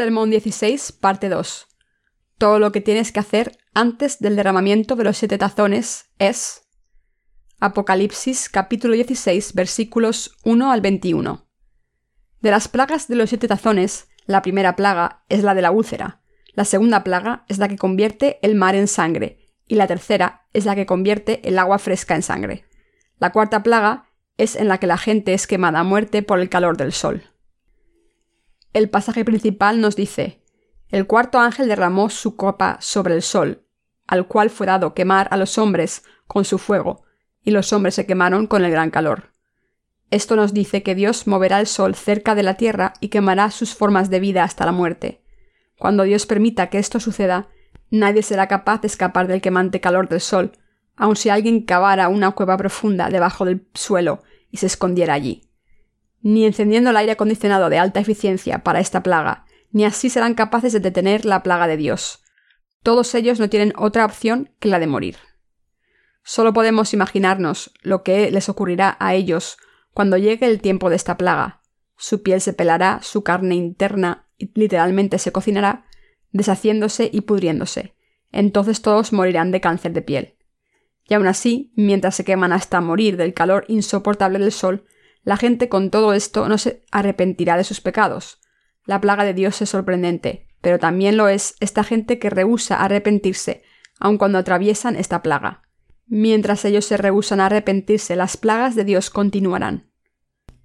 Sermón 16, parte 2. Todo lo que tienes que hacer antes del derramamiento de los siete tazones es Apocalipsis capítulo 16 versículos 1 al 21. De las plagas de los siete tazones, la primera plaga es la de la úlcera, la segunda plaga es la que convierte el mar en sangre, y la tercera es la que convierte el agua fresca en sangre. La cuarta plaga es en la que la gente es quemada a muerte por el calor del sol. El pasaje principal nos dice, el cuarto ángel derramó su copa sobre el sol, al cual fue dado quemar a los hombres con su fuego, y los hombres se quemaron con el gran calor. Esto nos dice que Dios moverá el sol cerca de la tierra y quemará sus formas de vida hasta la muerte. Cuando Dios permita que esto suceda, nadie será capaz de escapar del quemante calor del sol, aun si alguien cavara una cueva profunda debajo del suelo y se escondiera allí. Ni encendiendo el aire acondicionado de alta eficiencia para esta plaga, ni así serán capaces de detener la plaga de Dios. Todos ellos no tienen otra opción que la de morir. Solo podemos imaginarnos lo que les ocurrirá a ellos cuando llegue el tiempo de esta plaga. Su piel se pelará, su carne interna literalmente se cocinará, deshaciéndose y pudriéndose. Entonces todos morirán de cáncer de piel. Y aún así, mientras se queman hasta morir del calor insoportable del sol, la gente con todo esto no se arrepentirá de sus pecados. La plaga de Dios es sorprendente, pero también lo es esta gente que rehúsa arrepentirse, aun cuando atraviesan esta plaga. Mientras ellos se rehusan a arrepentirse, las plagas de Dios continuarán.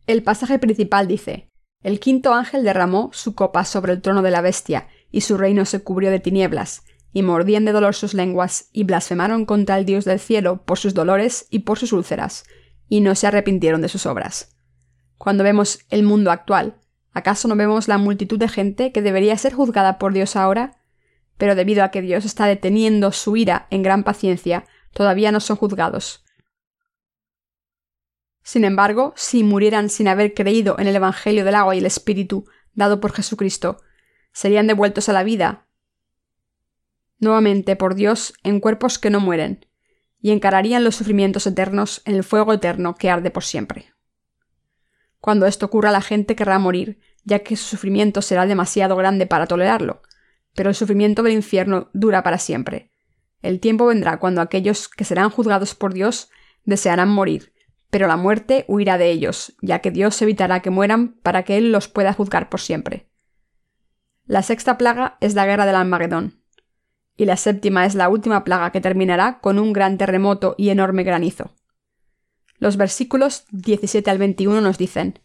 El pasaje principal dice, El quinto ángel derramó su copa sobre el trono de la bestia, y su reino se cubrió de tinieblas, y mordían de dolor sus lenguas, y blasfemaron contra el Dios del cielo por sus dolores y por sus úlceras, y no se arrepintieron de sus obras. Cuando vemos el mundo actual, ¿acaso no vemos la multitud de gente que debería ser juzgada por Dios ahora? Pero debido a que Dios está deteniendo su ira en gran paciencia, todavía no son juzgados. Sin embargo, si murieran sin haber creído en el Evangelio del agua y el Espíritu dado por Jesucristo, serían devueltos a la vida nuevamente por Dios en cuerpos que no mueren, y encararían los sufrimientos eternos en el fuego eterno que arde por siempre. Cuando esto ocurra la gente querrá morir, ya que su sufrimiento será demasiado grande para tolerarlo, pero el sufrimiento del infierno dura para siempre, el tiempo vendrá cuando aquellos que serán juzgados por Dios desearán morir, pero la muerte huirá de ellos, ya que Dios evitará que mueran para que Él los pueda juzgar por siempre. La sexta plaga es la guerra del Almagedón, y la séptima es la última plaga que terminará con un gran terremoto y enorme granizo. Los versículos 17 al 21 nos dicen,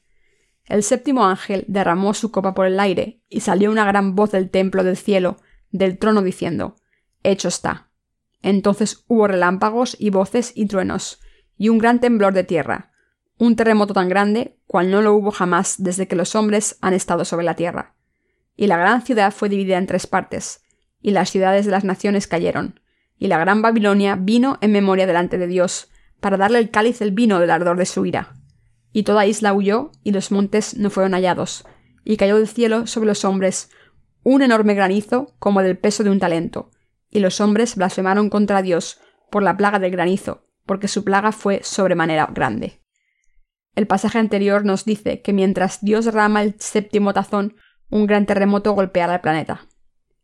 El séptimo ángel derramó su copa por el aire, y salió una gran voz del templo del cielo, del trono diciendo, Hecho está. Entonces hubo relámpagos y voces y truenos, y un gran temblor de tierra, un terremoto tan grande cual no lo hubo jamás desde que los hombres han estado sobre la tierra. Y la gran ciudad fue dividida en tres partes, y las ciudades de las naciones cayeron, y la gran Babilonia vino en memoria delante de Dios, para darle el cáliz del vino del ardor de su ira. Y toda isla huyó, y los montes no fueron hallados, y cayó del cielo sobre los hombres un enorme granizo como del peso de un talento, y los hombres blasfemaron contra Dios por la plaga del granizo, porque su plaga fue sobremanera grande. El pasaje anterior nos dice que mientras Dios rama el séptimo tazón, un gran terremoto golpeará el planeta.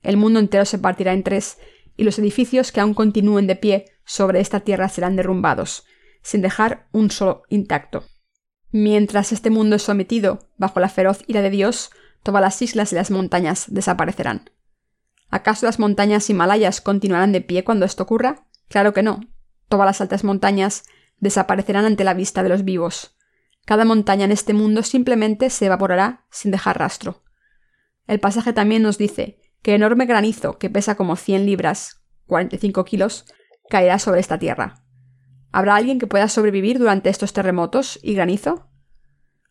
El mundo entero se partirá en tres, y los edificios que aún continúen de pie sobre esta tierra serán derrumbados, sin dejar un solo intacto. Mientras este mundo es sometido bajo la feroz ira de Dios, todas las islas y las montañas desaparecerán. ¿Acaso las montañas himalayas continuarán de pie cuando esto ocurra? Claro que no. Todas las altas montañas desaparecerán ante la vista de los vivos. Cada montaña en este mundo simplemente se evaporará sin dejar rastro. El pasaje también nos dice que enorme granizo, que pesa como 100 libras, 45 kilos, caerá sobre esta tierra. ¿Habrá alguien que pueda sobrevivir durante estos terremotos y granizo?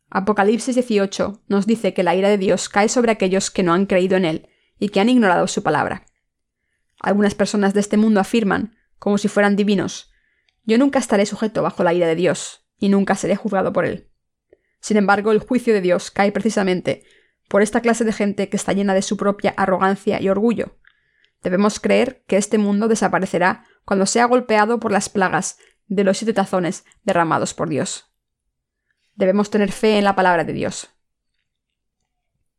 Apocalipsis 18 nos dice que la ira de Dios cae sobre aquellos que no han creído en Él y que han ignorado su palabra. Algunas personas de este mundo afirman, como si fueran divinos, yo nunca estaré sujeto bajo la ira de Dios, y nunca seré juzgado por él. Sin embargo, el juicio de Dios cae precisamente por esta clase de gente que está llena de su propia arrogancia y orgullo. Debemos creer que este mundo desaparecerá cuando sea golpeado por las plagas de los siete tazones derramados por Dios. Debemos tener fe en la palabra de Dios.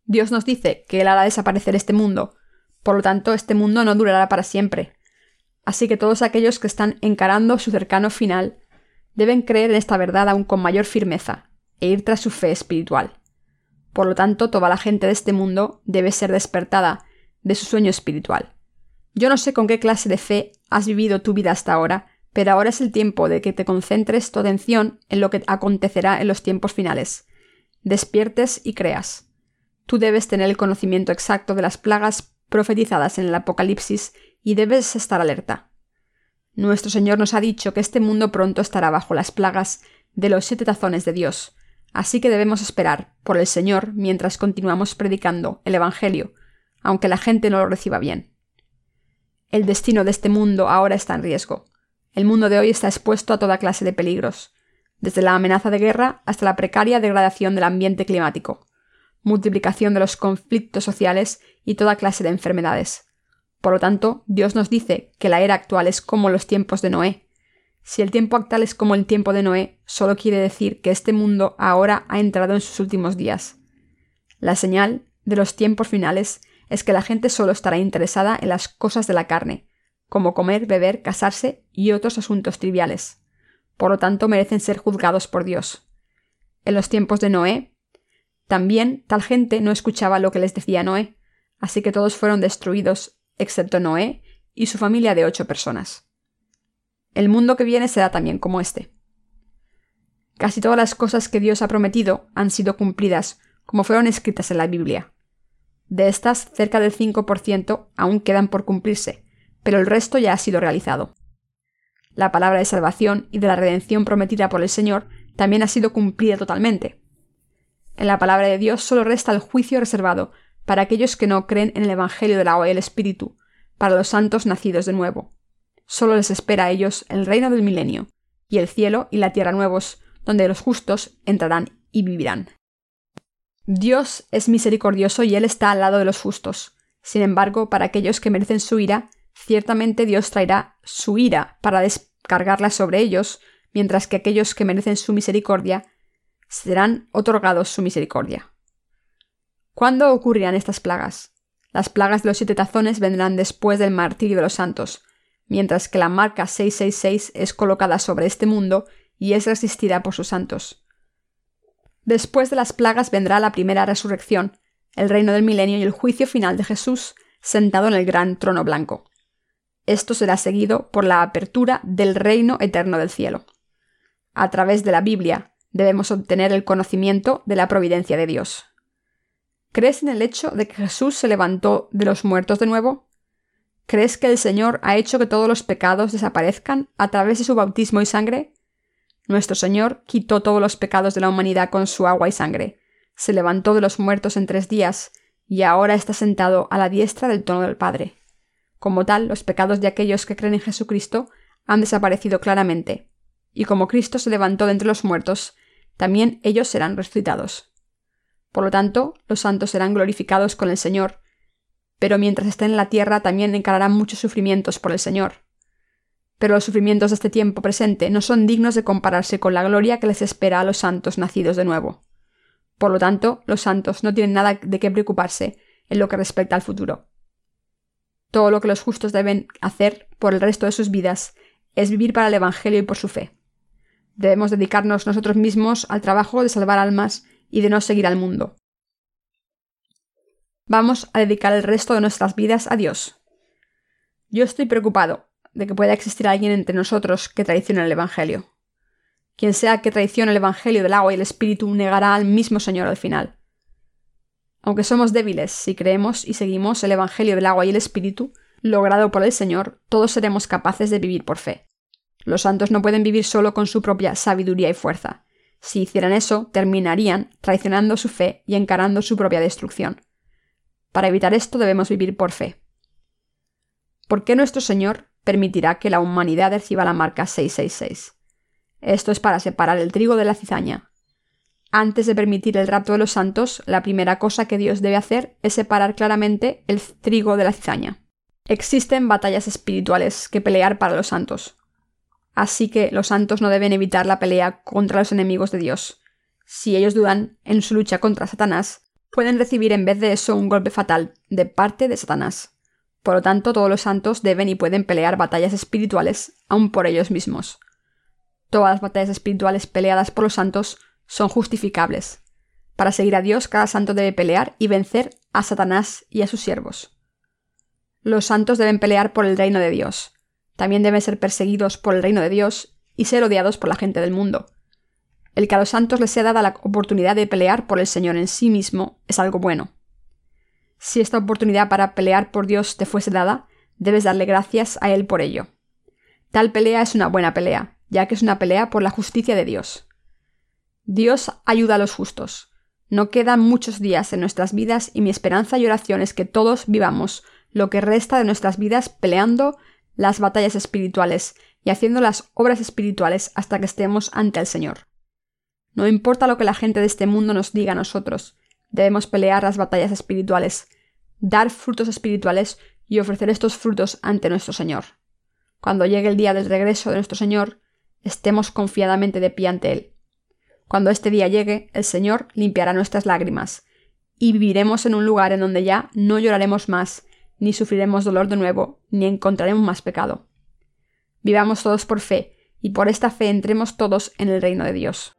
Dios nos dice que Él hará desaparecer este mundo, por lo tanto este mundo no durará para siempre. Así que todos aquellos que están encarando su cercano final deben creer en esta verdad aún con mayor firmeza e ir tras su fe espiritual. Por lo tanto, toda la gente de este mundo debe ser despertada de su sueño espiritual. Yo no sé con qué clase de fe has vivido tu vida hasta ahora, pero ahora es el tiempo de que te concentres tu atención en lo que acontecerá en los tiempos finales. Despiertes y creas. Tú debes tener el conocimiento exacto de las plagas profetizadas en el Apocalipsis y debes estar alerta. Nuestro Señor nos ha dicho que este mundo pronto estará bajo las plagas de los siete tazones de Dios, así que debemos esperar por el Señor mientras continuamos predicando el Evangelio, aunque la gente no lo reciba bien. El destino de este mundo ahora está en riesgo. El mundo de hoy está expuesto a toda clase de peligros, desde la amenaza de guerra hasta la precaria degradación del ambiente climático, multiplicación de los conflictos sociales y toda clase de enfermedades. Por lo tanto, Dios nos dice que la era actual es como los tiempos de Noé. Si el tiempo actual es como el tiempo de Noé, solo quiere decir que este mundo ahora ha entrado en sus últimos días. La señal de los tiempos finales es que la gente solo estará interesada en las cosas de la carne, como comer, beber, casarse y otros asuntos triviales. Por lo tanto, merecen ser juzgados por Dios. En los tiempos de Noé, también tal gente no escuchaba lo que les decía Noé, así que todos fueron destruidos excepto Noé y su familia de ocho personas. El mundo que viene será también como este. Casi todas las cosas que Dios ha prometido han sido cumplidas como fueron escritas en la Biblia. De estas, cerca del 5% aún quedan por cumplirse, pero el resto ya ha sido realizado. La palabra de salvación y de la redención prometida por el Señor también ha sido cumplida totalmente. En la palabra de Dios solo resta el juicio reservado para aquellos que no creen en el Evangelio del agua y el Espíritu, para los santos nacidos de nuevo. Solo les espera a ellos el reino del milenio, y el cielo y la tierra nuevos, donde los justos entrarán y vivirán. Dios es misericordioso y Él está al lado de los justos. Sin embargo, para aquellos que merecen su ira, ciertamente Dios traerá su ira para descargarla sobre ellos, mientras que aquellos que merecen su misericordia serán otorgados su misericordia. ¿Cuándo ocurrirán estas plagas? Las plagas de los siete tazones vendrán después del martirio de los santos, mientras que la marca 666 es colocada sobre este mundo y es resistida por sus santos. Después de las plagas vendrá la primera resurrección, el reino del milenio y el juicio final de Jesús sentado en el gran trono blanco. Esto será seguido por la apertura del reino eterno del cielo. A través de la Biblia debemos obtener el conocimiento de la providencia de Dios. ¿Crees en el hecho de que Jesús se levantó de los muertos de nuevo? ¿Crees que el Señor ha hecho que todos los pecados desaparezcan a través de su bautismo y sangre? Nuestro Señor quitó todos los pecados de la humanidad con su agua y sangre, se levantó de los muertos en tres días, y ahora está sentado a la diestra del trono del Padre. Como tal, los pecados de aquellos que creen en Jesucristo han desaparecido claramente, y como Cristo se levantó de entre los muertos, también ellos serán resucitados. Por lo tanto, los santos serán glorificados con el Señor, pero mientras estén en la tierra también encararán muchos sufrimientos por el Señor. Pero los sufrimientos de este tiempo presente no son dignos de compararse con la gloria que les espera a los santos nacidos de nuevo. Por lo tanto, los santos no tienen nada de qué preocuparse en lo que respecta al futuro. Todo lo que los justos deben hacer por el resto de sus vidas es vivir para el Evangelio y por su fe. Debemos dedicarnos nosotros mismos al trabajo de salvar almas y de no seguir al mundo. Vamos a dedicar el resto de nuestras vidas a Dios. Yo estoy preocupado de que pueda existir alguien entre nosotros que traicione el Evangelio. Quien sea que traicione el Evangelio del agua y el Espíritu negará al mismo Señor al final. Aunque somos débiles, si creemos y seguimos el Evangelio del agua y el Espíritu, logrado por el Señor, todos seremos capaces de vivir por fe. Los santos no pueden vivir solo con su propia sabiduría y fuerza. Si hicieran eso, terminarían traicionando su fe y encarando su propia destrucción. Para evitar esto debemos vivir por fe. ¿Por qué nuestro Señor permitirá que la humanidad reciba la marca 666? Esto es para separar el trigo de la cizaña. Antes de permitir el rapto de los santos, la primera cosa que Dios debe hacer es separar claramente el trigo de la cizaña. Existen batallas espirituales que pelear para los santos. Así que los santos no deben evitar la pelea contra los enemigos de Dios. Si ellos dudan en su lucha contra Satanás, pueden recibir en vez de eso un golpe fatal de parte de Satanás. Por lo tanto, todos los santos deben y pueden pelear batallas espirituales, aun por ellos mismos. Todas las batallas espirituales peleadas por los santos son justificables. Para seguir a Dios, cada santo debe pelear y vencer a Satanás y a sus siervos. Los santos deben pelear por el reino de Dios. También deben ser perseguidos por el reino de Dios y ser odiados por la gente del mundo. El que a los santos les sea dada la oportunidad de pelear por el Señor en sí mismo es algo bueno. Si esta oportunidad para pelear por Dios te fuese dada, debes darle gracias a Él por ello. Tal pelea es una buena pelea, ya que es una pelea por la justicia de Dios. Dios ayuda a los justos. No quedan muchos días en nuestras vidas y mi esperanza y oración es que todos vivamos lo que resta de nuestras vidas peleando las batallas espirituales y haciendo las obras espirituales hasta que estemos ante el Señor. No importa lo que la gente de este mundo nos diga a nosotros, debemos pelear las batallas espirituales, dar frutos espirituales y ofrecer estos frutos ante nuestro Señor. Cuando llegue el día del regreso de nuestro Señor, estemos confiadamente de pie ante Él. Cuando este día llegue, el Señor limpiará nuestras lágrimas, y viviremos en un lugar en donde ya no lloraremos más, ni sufriremos dolor de nuevo, ni encontraremos más pecado. Vivamos todos por fe, y por esta fe entremos todos en el reino de Dios.